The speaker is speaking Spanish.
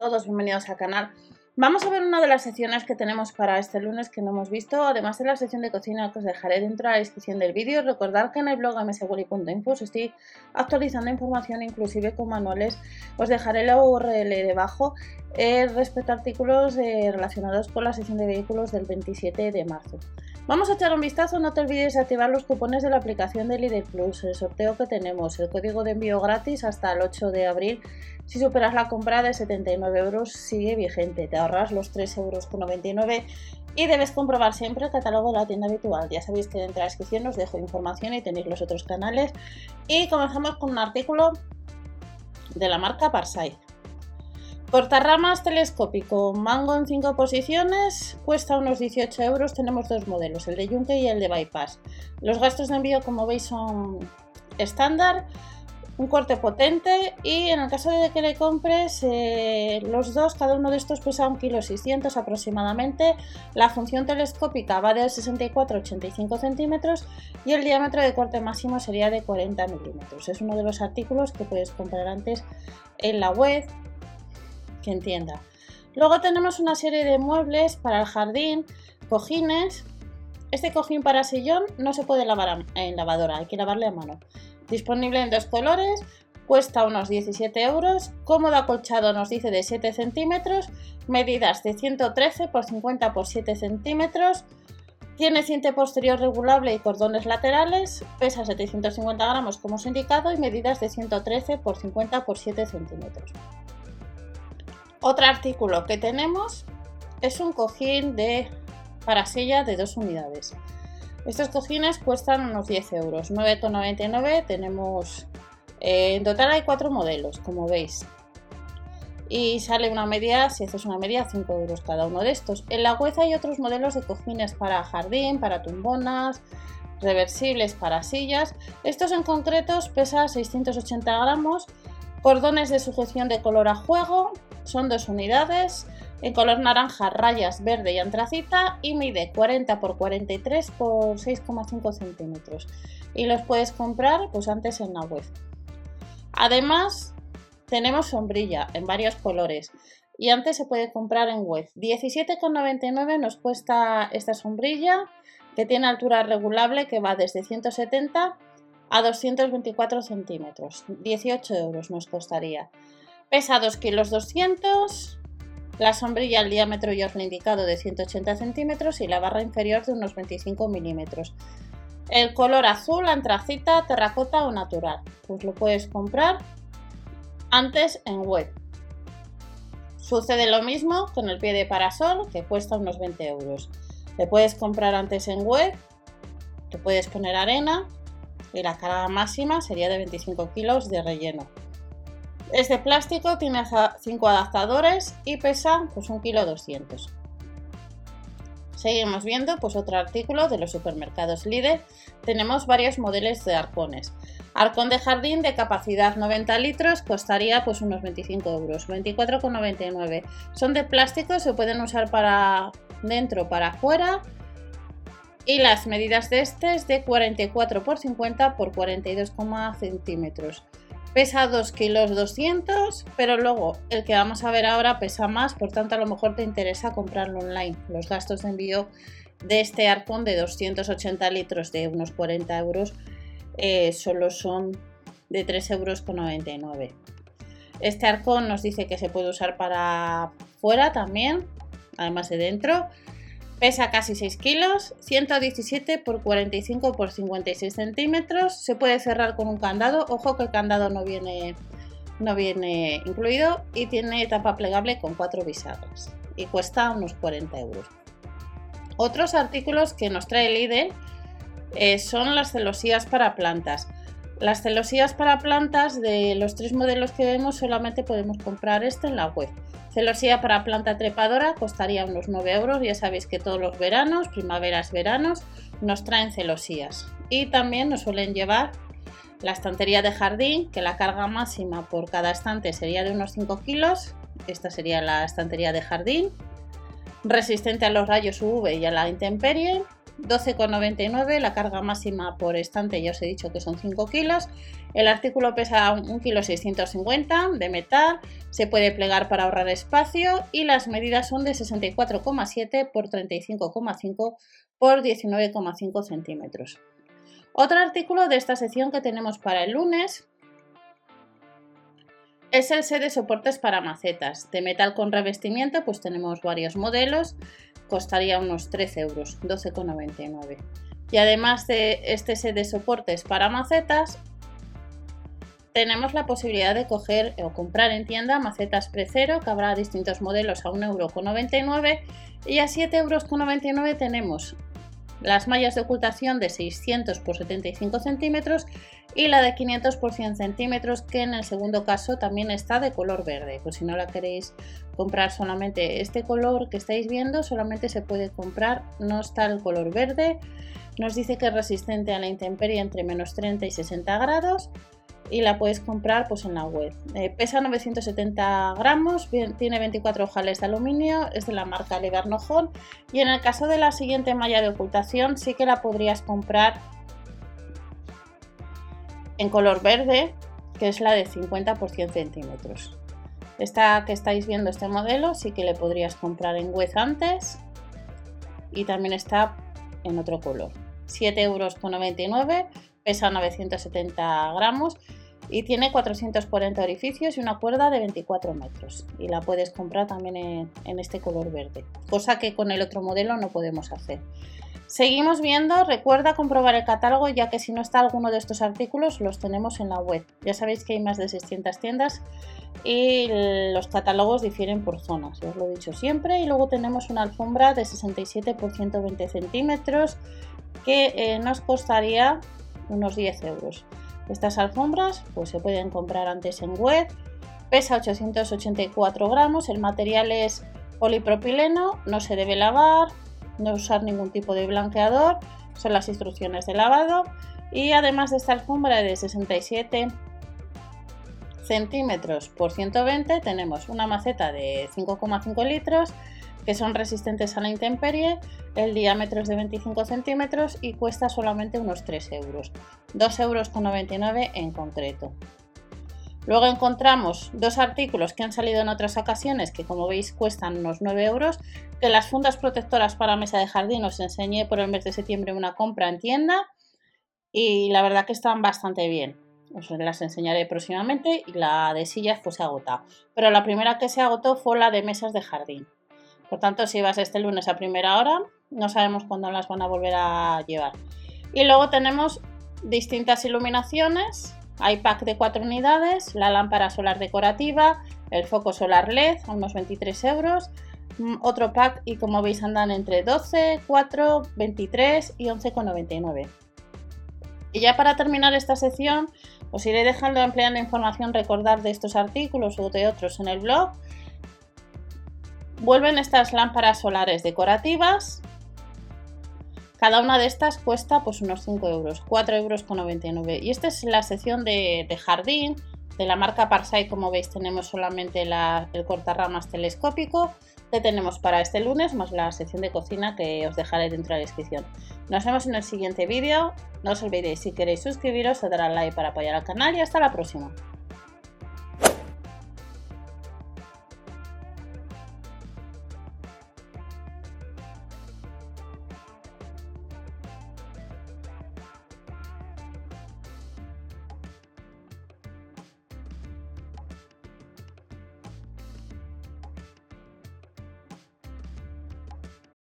todos bienvenidos al canal. Vamos a ver una de las secciones que tenemos para este lunes que no hemos visto, además de la sección de cocina que os dejaré dentro de la descripción del vídeo. Recordad que en el blog mswally.info os estoy actualizando información inclusive con manuales. Os dejaré la URL debajo eh, respecto a artículos eh, relacionados con la sección de vehículos del 27 de marzo. Vamos a echar un vistazo, no te olvides de activar los cupones de la aplicación de Lidl Plus, el sorteo que tenemos, el código de envío gratis hasta el 8 de abril. Si superas la compra de 79 euros sigue vigente, te ahorras los 3,99 euros y debes comprobar siempre el catálogo de la tienda habitual. Ya sabéis que de la descripción os dejo información y tenéis los otros canales. Y comenzamos con un artículo de la marca Parsai. Portarramas telescópico, mango en 5 posiciones, cuesta unos 18 euros. Tenemos dos modelos, el de Yunque y el de Bypass. Los gastos de envío, como veis, son estándar, un corte potente y en el caso de que le compres, eh, los dos, cada uno de estos pesa 1,6 kg aproximadamente. La función telescópica va de 64 a 85 centímetros y el diámetro de corte máximo sería de 40 milímetros. Es uno de los artículos que puedes comprar antes en la web que entienda. Luego tenemos una serie de muebles para el jardín, cojines. Este cojín para sillón no se puede lavar en lavadora, hay que lavarle a mano. Disponible en dos colores, cuesta unos 17 euros. Cómodo acolchado nos dice de 7 centímetros, medidas de 113 por 50 por 7 centímetros. Tiene cinta posterior regulable y cordones laterales, pesa 750 gramos como os he indicado y medidas de 113 por 50 por 7 centímetros. Otro artículo que tenemos es un cojín de para silla de dos unidades. Estos cojines cuestan unos 10 euros, 9,99 tenemos eh, en total hay cuatro modelos, como veis. Y sale una media, si haces una media, 5 euros cada uno de estos. En la web hay otros modelos de cojines para jardín, para tumbonas, reversibles para sillas. Estos en concreto pesan 680 gramos, cordones de sujeción de color a juego, son dos unidades, en color naranja, rayas verde y antracita y mide 40 x 43 x 6,5 centímetros. Y los puedes comprar pues antes en la web. Además, tenemos sombrilla en varios colores y antes se puede comprar en web. 17,99 nos cuesta esta sombrilla que tiene altura regulable que va desde 170 a 224 centímetros. 18 euros nos costaría. Pesa 2 kilos 200, la sombrilla al diámetro ya os indicado de 180 centímetros y la barra inferior de unos 25 milímetros. El color azul, antracita, terracota o natural. Pues lo puedes comprar antes en web. Sucede lo mismo con el pie de parasol que cuesta unos 20 euros. Le puedes comprar antes en web, te puedes poner arena y la carga máxima sería de 25 kilos de relleno. Es de plástico, tiene 5 adaptadores y pesa pues 1 kg 200. Seguimos viendo pues otro artículo de los supermercados líder. Tenemos varios modelos de arcones. Arcón de jardín de capacidad 90 litros costaría pues unos 25 euros, 24,99. Son de plástico, se pueden usar para dentro, para afuera. Y las medidas de este es de 44 x 50 x 42, centímetros. Pesa 2 kilos 200, pero luego el que vamos a ver ahora pesa más, por tanto a lo mejor te interesa comprarlo online. Los gastos de envío de este arcón de 280 litros de unos 40 euros eh, solo son de 3,99 euros. Este arcón nos dice que se puede usar para fuera también, además de dentro. Pesa casi 6 kilos, 117 por 45 por 56 centímetros. Se puede cerrar con un candado. Ojo que el candado no viene, no viene incluido y tiene tapa plegable con 4 bisagras y cuesta unos 40 euros. Otros artículos que nos trae Lidl eh, son las celosías para plantas. Las celosías para plantas de los tres modelos que vemos solamente podemos comprar este en la web. Celosía para planta trepadora costaría unos 9 euros. Ya sabéis que todos los veranos, primaveras, veranos, nos traen celosías. Y también nos suelen llevar la estantería de jardín, que la carga máxima por cada estante sería de unos 5 kilos. Esta sería la estantería de jardín. Resistente a los rayos UV y a la intemperie. 12,99, la carga máxima por estante ya os he dicho que son 5 kilos, el artículo pesa 1,650 kg de metal, se puede plegar para ahorrar espacio y las medidas son de 64,7 por 35,5 por 19,5 centímetros. Otro artículo de esta sección que tenemos para el lunes es el set de soportes para macetas. De metal con revestimiento, pues tenemos varios modelos. Costaría unos 13 euros, 12,99. Y además de este set de soportes para macetas, tenemos la posibilidad de coger o comprar en tienda macetas precero, que habrá distintos modelos a 1,99€ y a 7,99€ tenemos las mallas de ocultación de 600 por 75 centímetros y la de 500 por 100 centímetros que en el segundo caso también está de color verde. Pues si no la queréis comprar solamente este color que estáis viendo solamente se puede comprar no está el color verde. Nos dice que es resistente a la intemperie entre menos 30 y 60 grados y la puedes comprar pues en la web. Eh, pesa 970 gramos, tiene 24 ojales de aluminio, es de la marca Levernojón y en el caso de la siguiente malla de ocultación sí que la podrías comprar en color verde, que es la de 50 por 100 centímetros. Esta que estáis viendo, este modelo, sí que le podrías comprar en web antes y también está en otro color. 7,99 euros, pesa 970 gramos y tiene 440 orificios y una cuerda de 24 metros y la puedes comprar también en, este color verde, cosa que con el otro modelo no podemos hacer. Seguimos viendo, recuerda comprobar el catálogo ya que si no está alguno de estos artículos los tenemos en la web. Ya sabéis que hay más de 600 tiendas y los catálogos difieren por zonas, os lo he dicho siempre. Y luego tenemos una alfombra de 67 por 120 centímetros que eh, nos costaría unos 10 euros. Estas alfombras pues, se pueden comprar antes en web, pesa 884 gramos, el material es polipropileno, no se debe lavar, no usar ningún tipo de blanqueador, son las instrucciones de lavado. Y además de esta alfombra de 67 centímetros por 120 tenemos una maceta de 5,5 litros que son resistentes a la intemperie, el diámetro es de 25 centímetros y cuesta solamente unos 3 euros, 2,99 euros en concreto. Luego encontramos dos artículos que han salido en otras ocasiones que como veis cuestan unos 9 euros, que las fundas protectoras para mesa de jardín os enseñé por el mes de septiembre una compra en tienda y la verdad que están bastante bien. Os las enseñaré próximamente y la de sillas pues se. Pero la primera que se agotó fue la de mesas de jardín. Por tanto, si vas este lunes a primera hora, no sabemos cuándo las van a volver a llevar. Y luego tenemos distintas iluminaciones. Hay pack de 4 unidades, la lámpara solar decorativa, el foco solar LED a unos 23 euros, mm, otro pack y como veis andan entre 12, 4, 23 y 11,99. Y ya para terminar esta sección os iré dejando ampliando información recordar de estos artículos o de otros en el blog Vuelven estas lámparas solares decorativas. Cada una de estas cuesta pues unos 5 euros, 4 euros con 99. Y esta es la sección de, jardín de la marca Parsai. Como veis tenemos solamente el cortarramas telescópico que tenemos para este lunes, más la sección de cocina que os dejaré dentro de la descripción. Nos vemos en el siguiente vídeo. No os olvidéis, si queréis suscribiros, o dar al like para apoyar al canal y hasta la próxima.